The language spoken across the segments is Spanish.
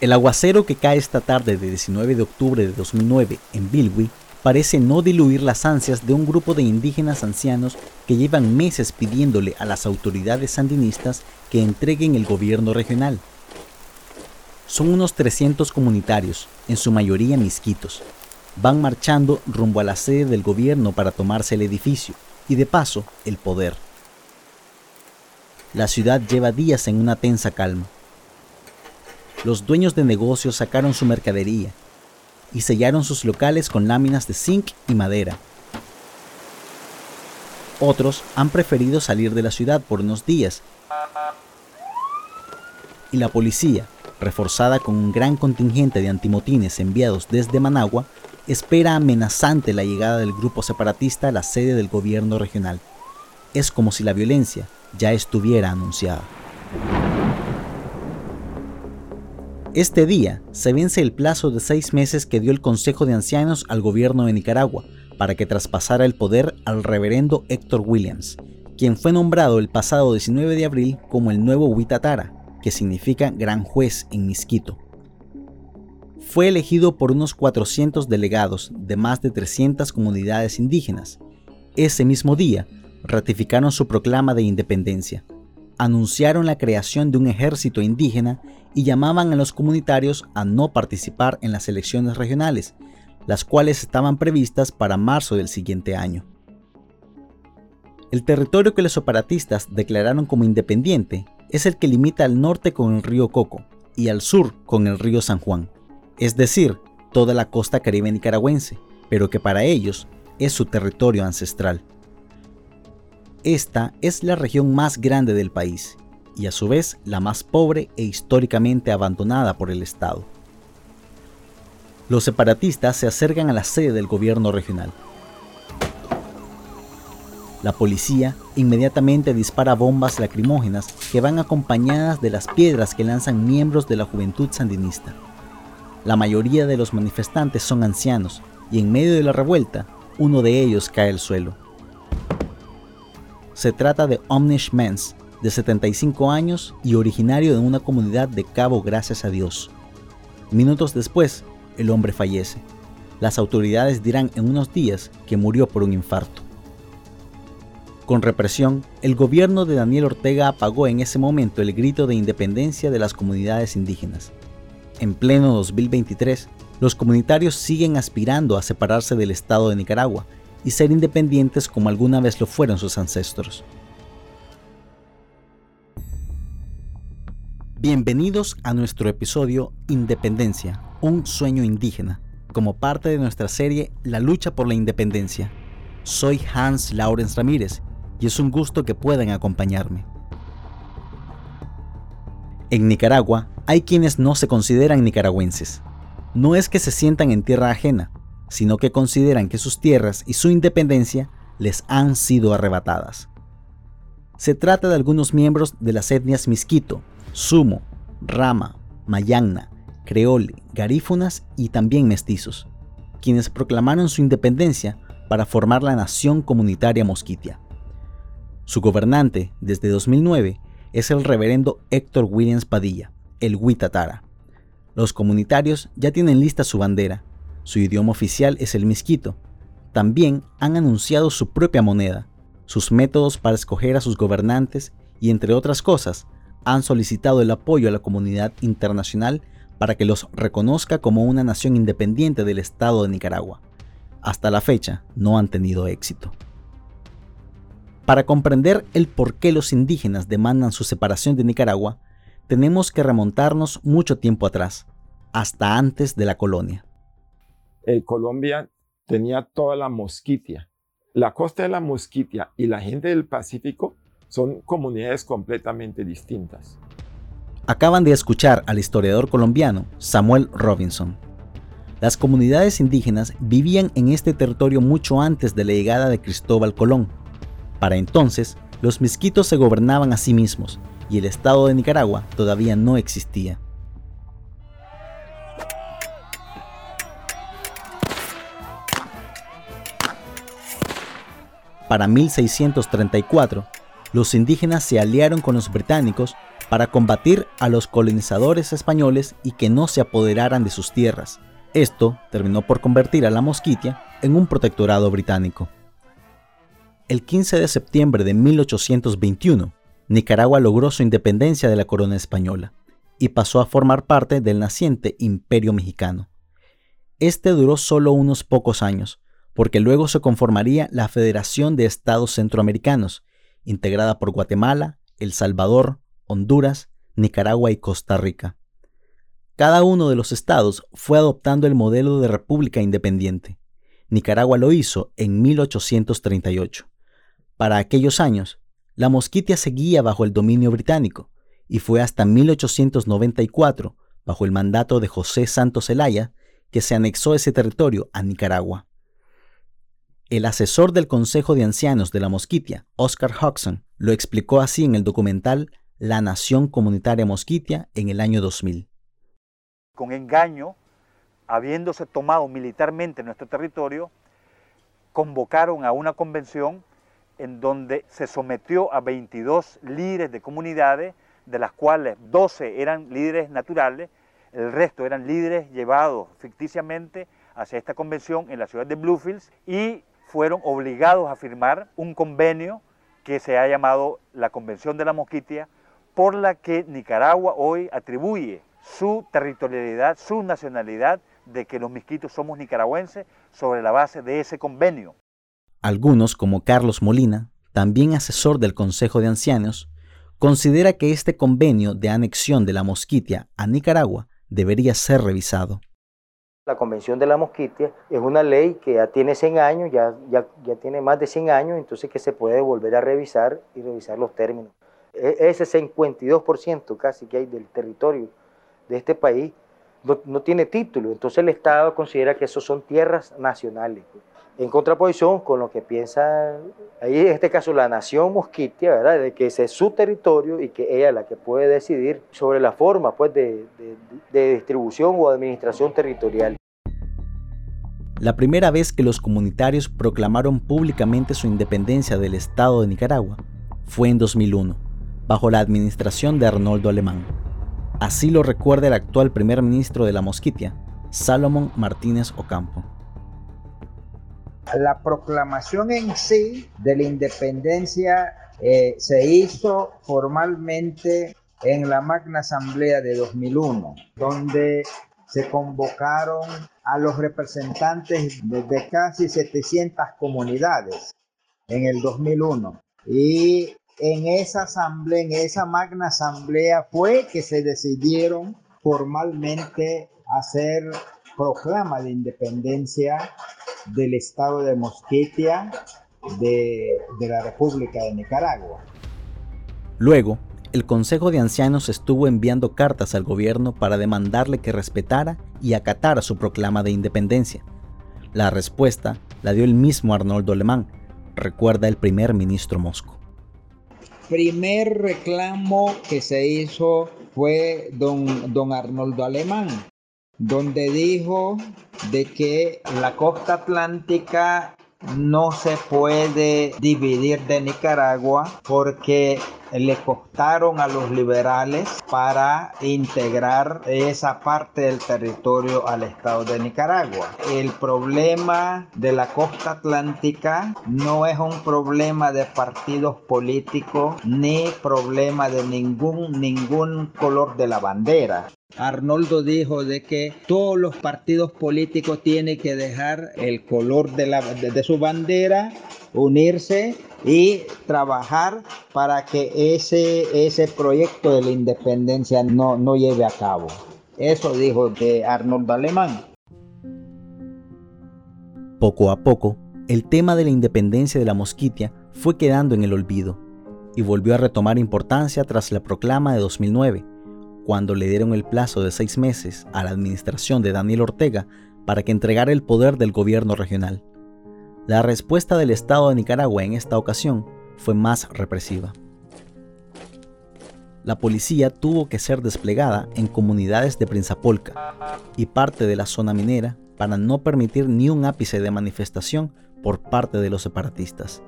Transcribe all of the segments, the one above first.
El aguacero que cae esta tarde de 19 de octubre de 2009 en Bilwi parece no diluir las ansias de un grupo de indígenas ancianos que llevan meses pidiéndole a las autoridades sandinistas que entreguen el gobierno regional. Son unos 300 comunitarios, en su mayoría misquitos. Van marchando rumbo a la sede del gobierno para tomarse el edificio y de paso el poder. La ciudad lleva días en una tensa calma. Los dueños de negocios sacaron su mercadería y sellaron sus locales con láminas de zinc y madera. Otros han preferido salir de la ciudad por unos días y la policía, reforzada con un gran contingente de antimotines enviados desde Managua, espera amenazante la llegada del grupo separatista a la sede del gobierno regional. Es como si la violencia ya estuviera anunciada. Este día se vence el plazo de seis meses que dio el Consejo de Ancianos al gobierno de Nicaragua para que traspasara el poder al reverendo Héctor Williams, quien fue nombrado el pasado 19 de abril como el nuevo Huitatara, que significa gran juez en Misquito. Fue elegido por unos 400 delegados de más de 300 comunidades indígenas. Ese mismo día, ratificaron su proclama de independencia, anunciaron la creación de un ejército indígena y llamaban a los comunitarios a no participar en las elecciones regionales, las cuales estaban previstas para marzo del siguiente año. El territorio que los separatistas declararon como independiente es el que limita al norte con el río Coco y al sur con el río San Juan, es decir, toda la costa caribe nicaragüense, pero que para ellos es su territorio ancestral. Esta es la región más grande del país y a su vez la más pobre e históricamente abandonada por el Estado. Los separatistas se acercan a la sede del gobierno regional. La policía inmediatamente dispara bombas lacrimógenas que van acompañadas de las piedras que lanzan miembros de la juventud sandinista. La mayoría de los manifestantes son ancianos y en medio de la revuelta, uno de ellos cae al suelo. Se trata de Omnish Mens, de 75 años y originario de una comunidad de Cabo Gracias a Dios. Minutos después, el hombre fallece. Las autoridades dirán en unos días que murió por un infarto. Con represión, el gobierno de Daniel Ortega apagó en ese momento el grito de independencia de las comunidades indígenas. En pleno 2023, los comunitarios siguen aspirando a separarse del Estado de Nicaragua y ser independientes como alguna vez lo fueron sus ancestros. Bienvenidos a nuestro episodio Independencia, un sueño indígena, como parte de nuestra serie La lucha por la independencia. Soy Hans Laurens Ramírez y es un gusto que puedan acompañarme. En Nicaragua hay quienes no se consideran nicaragüenses. No es que se sientan en tierra ajena, sino que consideran que sus tierras y su independencia les han sido arrebatadas. Se trata de algunos miembros de las etnias Misquito, Sumo, Rama, Mayangna, Creole, Garífunas y también mestizos, quienes proclamaron su independencia para formar la nación comunitaria mosquitia. Su gobernante desde 2009 es el reverendo Héctor Williams Padilla, el Huitatara. Los comunitarios ya tienen lista su bandera su idioma oficial es el misquito. También han anunciado su propia moneda, sus métodos para escoger a sus gobernantes y, entre otras cosas, han solicitado el apoyo a la comunidad internacional para que los reconozca como una nación independiente del Estado de Nicaragua. Hasta la fecha no han tenido éxito. Para comprender el por qué los indígenas demandan su separación de Nicaragua, tenemos que remontarnos mucho tiempo atrás, hasta antes de la colonia. Eh, Colombia tenía toda la mosquitia. La costa de la mosquitia y la gente del Pacífico son comunidades completamente distintas. Acaban de escuchar al historiador colombiano Samuel Robinson. Las comunidades indígenas vivían en este territorio mucho antes de la llegada de Cristóbal Colón. Para entonces, los misquitos se gobernaban a sí mismos y el Estado de Nicaragua todavía no existía. Para 1634, los indígenas se aliaron con los británicos para combatir a los colonizadores españoles y que no se apoderaran de sus tierras. Esto terminó por convertir a la Mosquitia en un protectorado británico. El 15 de septiembre de 1821, Nicaragua logró su independencia de la corona española y pasó a formar parte del naciente Imperio Mexicano. Este duró solo unos pocos años, porque luego se conformaría la Federación de Estados Centroamericanos, integrada por Guatemala, El Salvador, Honduras, Nicaragua y Costa Rica. Cada uno de los estados fue adoptando el modelo de república independiente. Nicaragua lo hizo en 1838. Para aquellos años, la Mosquitia seguía bajo el dominio británico y fue hasta 1894, bajo el mandato de José Santos Zelaya, que se anexó ese territorio a Nicaragua. El asesor del Consejo de Ancianos de la Mosquitia, Oscar Hodgson, lo explicó así en el documental La Nación Comunitaria Mosquitia en el año 2000. Con engaño, habiéndose tomado militarmente nuestro territorio, convocaron a una convención en donde se sometió a 22 líderes de comunidades, de las cuales 12 eran líderes naturales, el resto eran líderes llevados ficticiamente hacia esta convención en la ciudad de Bluefields y fueron obligados a firmar un convenio que se ha llamado la Convención de la Mosquitia, por la que Nicaragua hoy atribuye su territorialidad, su nacionalidad de que los misquitos somos nicaragüenses sobre la base de ese convenio. Algunos, como Carlos Molina, también asesor del Consejo de Ancianos, considera que este convenio de anexión de la Mosquitia a Nicaragua debería ser revisado. La Convención de la Mosquitia es una ley que ya tiene 100 años, ya, ya, ya tiene más de 100 años, entonces que se puede volver a revisar y revisar los términos. E, ese 52% casi que hay del territorio de este país no, no, tiene título, entonces el Estado considera que eso son tierras nacionales en contraposición con lo que piensa, ahí en este caso la nación mosquitia, ¿verdad? de que ese es su territorio y que ella es la que puede decidir sobre la forma pues, de, de distribución o administración territorial. La primera vez que los comunitarios proclamaron públicamente su independencia del Estado de Nicaragua fue en 2001, bajo la administración de Arnoldo Alemán. Así lo recuerda el actual primer ministro de la Mosquitia, Salomón Martínez Ocampo la proclamación en sí de la independencia eh, se hizo formalmente en la Magna Asamblea de 2001, donde se convocaron a los representantes de, casi 700 comunidades en el 2001. Y en esa asamblea, en esa magna asamblea fue que se decidieron formalmente hacer proclama de independencia del estado de Mosquitia de, de la República de Nicaragua. Luego, el Consejo de Ancianos estuvo enviando cartas al gobierno para demandarle que respetara y acatara su proclama de independencia. La respuesta la dio el mismo Arnoldo Alemán, recuerda el primer ministro Mosco. Primer reclamo que se hizo fue don, don Arnoldo Alemán, donde dijo de que la costa atlántica no se puede dividir de Nicaragua porque le costaron a los liberales para integrar esa parte del territorio al estado de Nicaragua. El problema de la costa atlántica no es un problema de partidos políticos ni problema de ningún ningún color de la bandera. Arnoldo dijo de que todos los partidos políticos tienen que dejar el color de, su bandera, unirse y trabajar para que ese, ese proyecto de la independencia no, no lleve a cabo. Eso dijo de Arnoldo Alemán. Poco a poco, el tema de la independencia de la Mosquitia fue quedando en el olvido y volvió a retomar importancia tras la proclama de 2009 cuando le dieron el plazo de seis meses a la administración de Daniel Ortega para que entregara el poder del gobierno regional. La respuesta del Estado de Nicaragua en esta ocasión fue más represiva. La policía tuvo que ser desplegada en comunidades de Prinzapolca y parte de la zona minera para no permitir ni un ápice de manifestación por parte de los separatistas.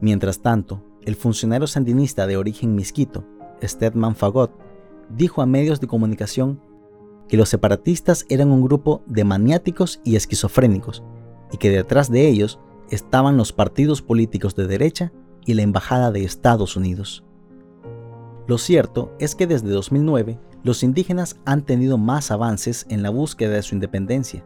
Mientras tanto, el funcionario sandinista de origen misquito, Stedman Fagot, dijo a medios de comunicación que los separatistas eran un grupo de maniáticos y esquizofrénicos y que detrás de ellos estaban los partidos políticos de derecha y la Embajada de Estados Unidos. Lo cierto es que desde 2009 los indígenas han tenido más avances en la búsqueda de su independencia,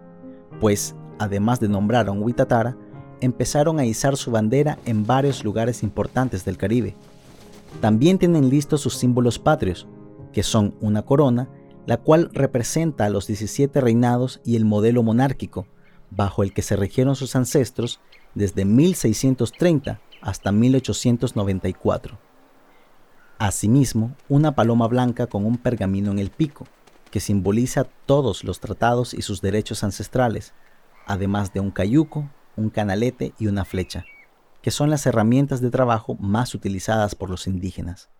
pues, además de nombrar a un Huitatara, empezaron a izar su bandera en varios lugares importantes del Caribe. También tienen listos sus símbolos patrios, que son una corona, la cual representa a los 17 reinados y el modelo monárquico, bajo el que se regieron sus ancestros desde 1630 hasta 1894. Asimismo, una paloma blanca con un pergamino en el pico, que simboliza todos los tratados y sus derechos ancestrales, además de un cayuco, un canalete y una flecha, que son las herramientas de trabajo más utilizadas por los indígenas.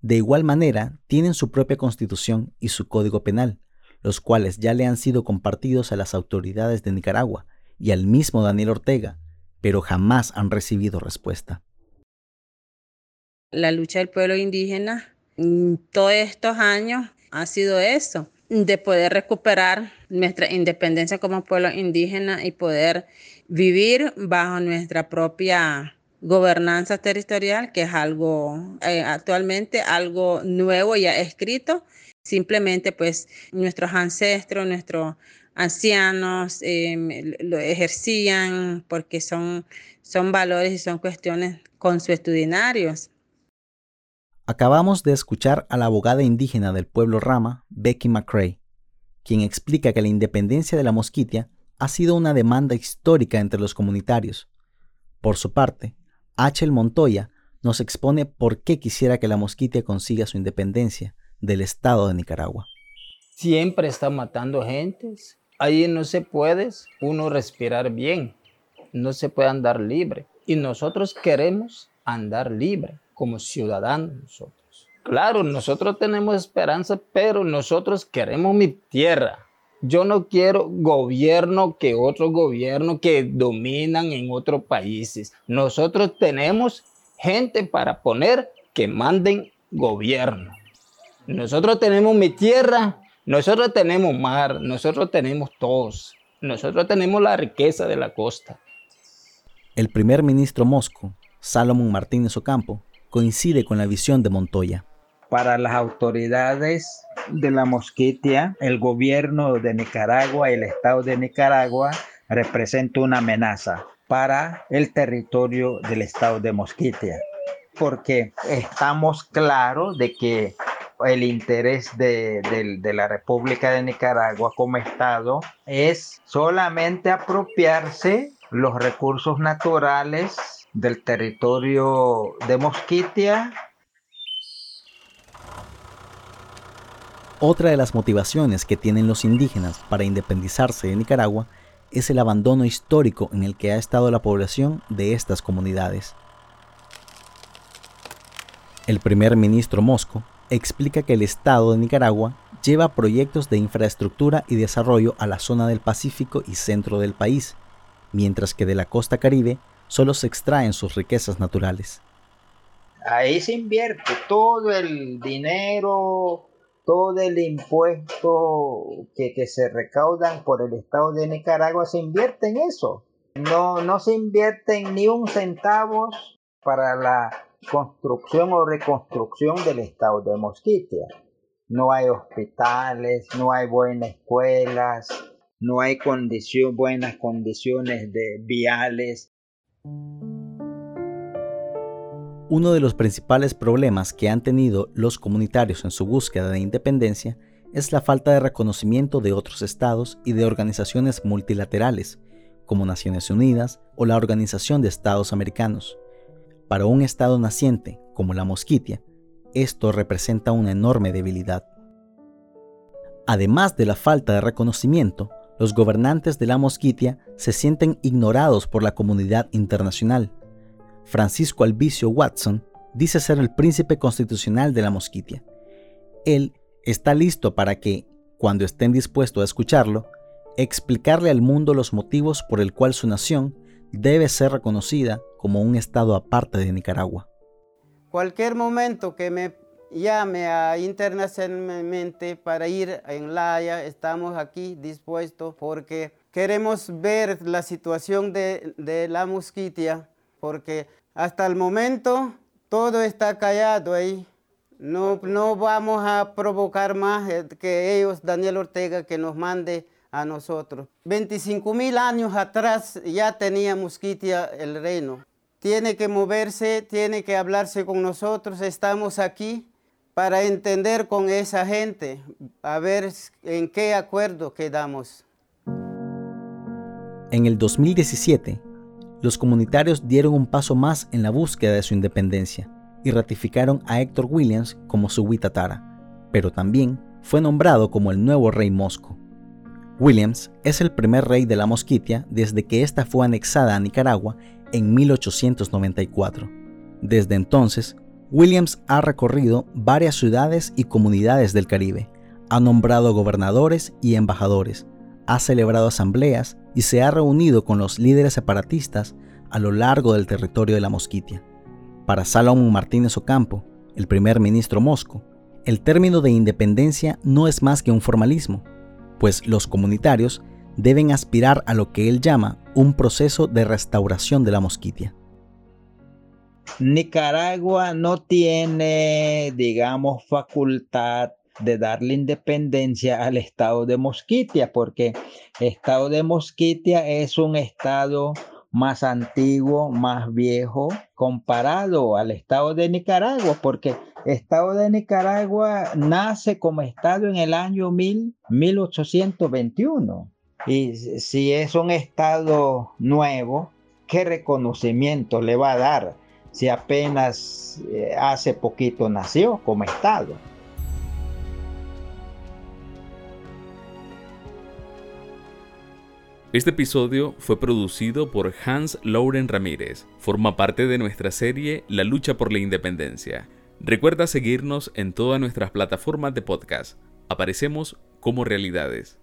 De igual manera, tienen su propia constitución y su código penal, los cuales ya le han sido compartidos a las autoridades de Nicaragua y al mismo Daniel Ortega, pero jamás han recibido respuesta la lucha del pueblo indígena todos estos años ha sido eso, de poder recuperar nuestra independencia como pueblo indígena y poder vivir bajo nuestra propia gobernanza territorial, que es algo eh, actualmente algo nuevo ya escrito. Simplemente pues nuestros ancestros, nuestros ancianos em, lo ejercían porque son, son valores y son cuestiones consuetudinarios. Acabamos de escuchar a la abogada indígena del pueblo Rama, Becky McCrae, quien explica que la independencia de la mosquitia ha sido una demanda histórica entre los comunitarios. Por su parte, H. Montoya nos expone por qué quisiera que la mosquitia consiga su independencia del Estado de Nicaragua. Siempre está matando gentes. Ahí no se puede uno respirar bien, no se puede andar libre. Y nosotros queremos andar libre como ciudadanos nosotros. Claro, nosotros tenemos esperanza, pero nosotros queremos mi tierra. Yo no quiero gobierno que otros gobiernos que dominan en otros países. Nosotros tenemos gente para poner que manden gobierno. Nosotros tenemos mi tierra, nosotros tenemos mar, nosotros tenemos todos. Nosotros tenemos la riqueza de la costa. El primer ministro Mosco, Salomón Martínez Ocampo, coincide con la visión de Montoya. Para las autoridades de la Mosquitia, el gobierno de Nicaragua el Estado de Nicaragua representa una amenaza para el territorio del Estado de Mosquitia, porque estamos claros de que el interés de, de, la República de Nicaragua como Estado es solamente apropiarse los recursos naturales del territorio de Mosquitia. Otra de las motivaciones que tienen los indígenas para independizarse de Nicaragua es el abandono histórico en el que ha estado la población de estas comunidades. El primer ministro Mosco explica que el Estado de Nicaragua lleva proyectos de infraestructura y desarrollo a la zona del Pacífico y centro del país, mientras que de la costa caribe solo se extraen sus riquezas naturales. Ahí se invierte todo el dinero, todo el impuesto que, se recaudan por el Estado de Nicaragua, se invierte en eso. No, no se invierte ni un centavo para la construcción o reconstrucción del Estado de Mosquitia. No hay hospitales, no hay buenas escuelas, no hay buenas condiciones de viales, uno de los principales problemas que han tenido los comunitarios en su búsqueda de independencia es la falta de reconocimiento de otros estados y de organizaciones multilaterales, como Naciones Unidas o la Organización de Estados Americanos. Para un estado naciente, como la Mosquitia, esto representa una enorme debilidad. Además de la falta de reconocimiento, los gobernantes de la Mosquitia se sienten ignorados por la comunidad internacional. Francisco Albicio Watson dice ser el príncipe constitucional de la Mosquitia. Él está listo para que, cuando estén dispuestos a escucharlo, explicarle al mundo los motivos por el cual su nación debe ser reconocida como un estado aparte de Nicaragua. Cualquier momento que me llame a internacionalmente para ir en La Haya, estamos aquí dispuestos porque queremos ver la situación de, de la mosquitia, porque hasta el momento todo está callado ahí. No, no vamos a provocar más eh, que ellos, Daniel Ortega, que nos mande a nosotros. 25 mil años atrás ya tenía mosquitia el reino. Tiene que moverse, tiene que hablarse con nosotros. Estamos aquí para entender con esa gente, a ver en qué acuerdo quedamos. En el 2017, los comunitarios dieron un paso más en la búsqueda de su independencia y ratificaron a Héctor Williams como su Huitatara, pero también fue nombrado como el nuevo rey Mosco. Williams es el primer rey de la Mosquitia desde que ésta fue anexada a Nicaragua en 1894. Desde entonces, Williams ha recorrido varias ciudades y comunidades del Caribe, ha nombrado gobernadores y embajadores, ha celebrado asambleas y se ha reunido con los líderes separatistas a lo largo del territorio de la Mosquitia. Para Salomón Martínez Ocampo, el primer ministro mosco, el término de independencia no es más que un formalismo, pues los comunitarios deben aspirar a lo que él llama un proceso de restauración de la Mosquitia. Nicaragua no tiene, digamos, facultad de darle independencia al estado de Mosquitia, porque el estado de Mosquitia es un estado más antiguo, más viejo, comparado al estado de Nicaragua, porque el estado de Nicaragua nace como estado en el año 1821. Y si es un estado nuevo, ¿qué reconocimiento le va a dar? Si apenas eh, hace poquito nació como Estado. Este episodio fue producido por Hans Lauren Ramírez. Forma parte de nuestra serie La lucha por la independencia. Recuerda seguirnos en todas nuestras plataformas de podcast. Aparecemos como realidades.